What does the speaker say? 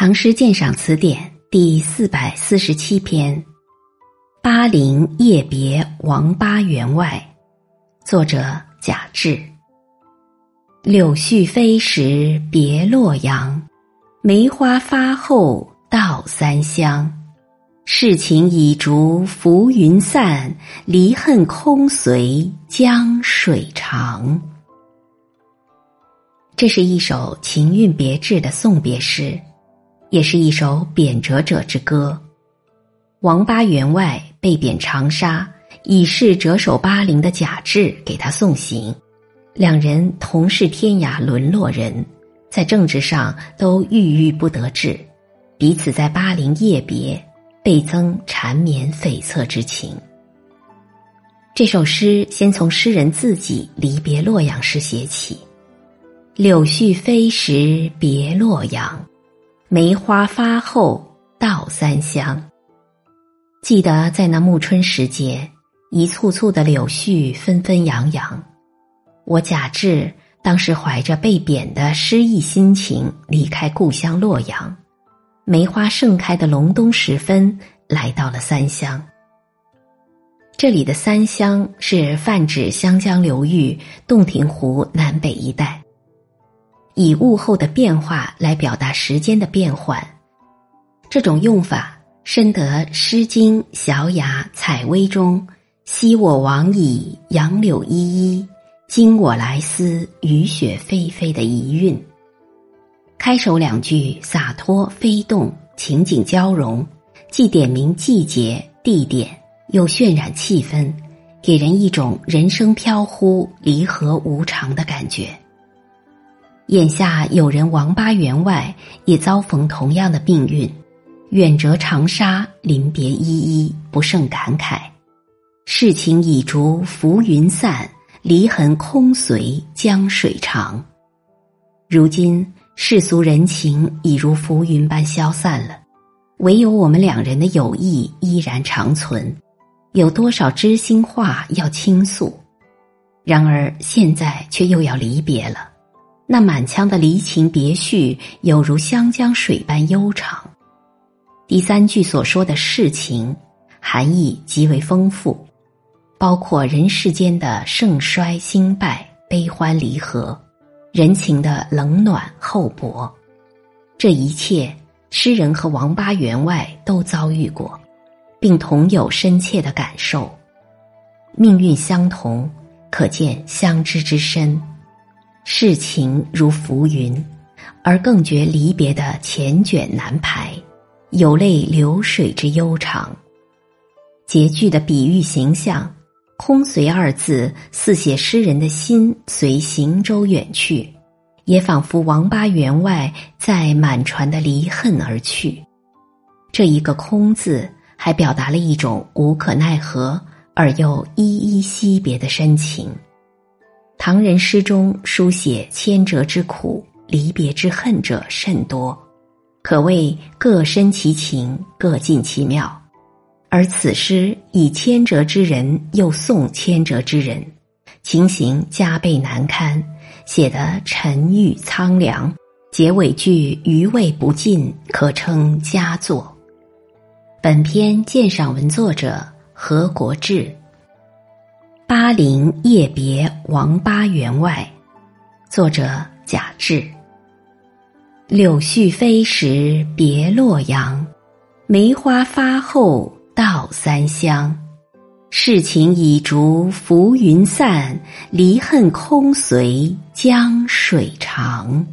唐诗鉴赏词典第四百四十七篇《巴陵夜别王八员外》，作者贾至。柳絮飞时别洛阳，梅花发后到三乡。世情已逐浮云散，离恨空随江水长。这是一首情韵别致的送别诗。也是一首贬谪者之歌。王八员外被贬长沙，已是谪守巴陵的贾至给他送行。两人同是天涯沦落人，在政治上都郁郁不得志，彼此在巴陵夜别，倍增缠绵悱恻之情。这首诗先从诗人自己离别洛阳时写起：“柳絮飞时别洛阳。”梅花发后到三乡。记得在那暮春时节，一簇簇的柳絮纷纷扬扬。我贾至当时怀着被贬的失意心情离开故乡洛阳，梅花盛开的隆冬时分，来到了三乡。这里的三乡是泛指湘江流域洞庭湖南北一带。以物候的变化来表达时间的变换，这种用法深得《诗经·小雅·采薇》中“昔我往矣，杨柳依依；今我来思，雨雪霏霏”的遗韵。开首两句洒脱飞动，情景交融，既点明季节地点，又渲染气氛，给人一种人生飘忽、离合无常的感觉。眼下有人王八员外也遭逢同样的命运，远谪长沙，临别依依，不胜感慨。世情已逐浮云散，离痕空随江水长。如今世俗人情已如浮云般消散了，唯有我们两人的友谊依然长存。有多少知心话要倾诉？然而现在却又要离别了。那满腔的离情别绪，有如湘江水般悠长。第三句所说的事情，含义极为丰富，包括人世间的盛衰兴败、悲欢离合，人情的冷暖厚薄。这一切，诗人和王八员外都遭遇过，并同有深切的感受。命运相同，可见相知之深。世情如浮云，而更觉离别的缱绻难排，有泪流水之悠长。结句的比喻形象“空随”二字，似写诗人的心随行舟远去，也仿佛王八员外在满船的离恨而去。这一个“空”字，还表达了一种无可奈何而又依依惜别的深情。唐人诗中书写牵折之苦、离别之恨者甚多，可谓各深其情，各尽其妙。而此诗以牵折之人又送牵折之人，情形加倍难堪，写得沉郁苍凉。结尾句余味不尽，可称佳作。本篇鉴赏文作者何国志。巴陵夜别王八员外，作者贾至。柳絮飞时别洛阳，梅花发后到三乡。世情已逐浮云散，离恨空随江水长。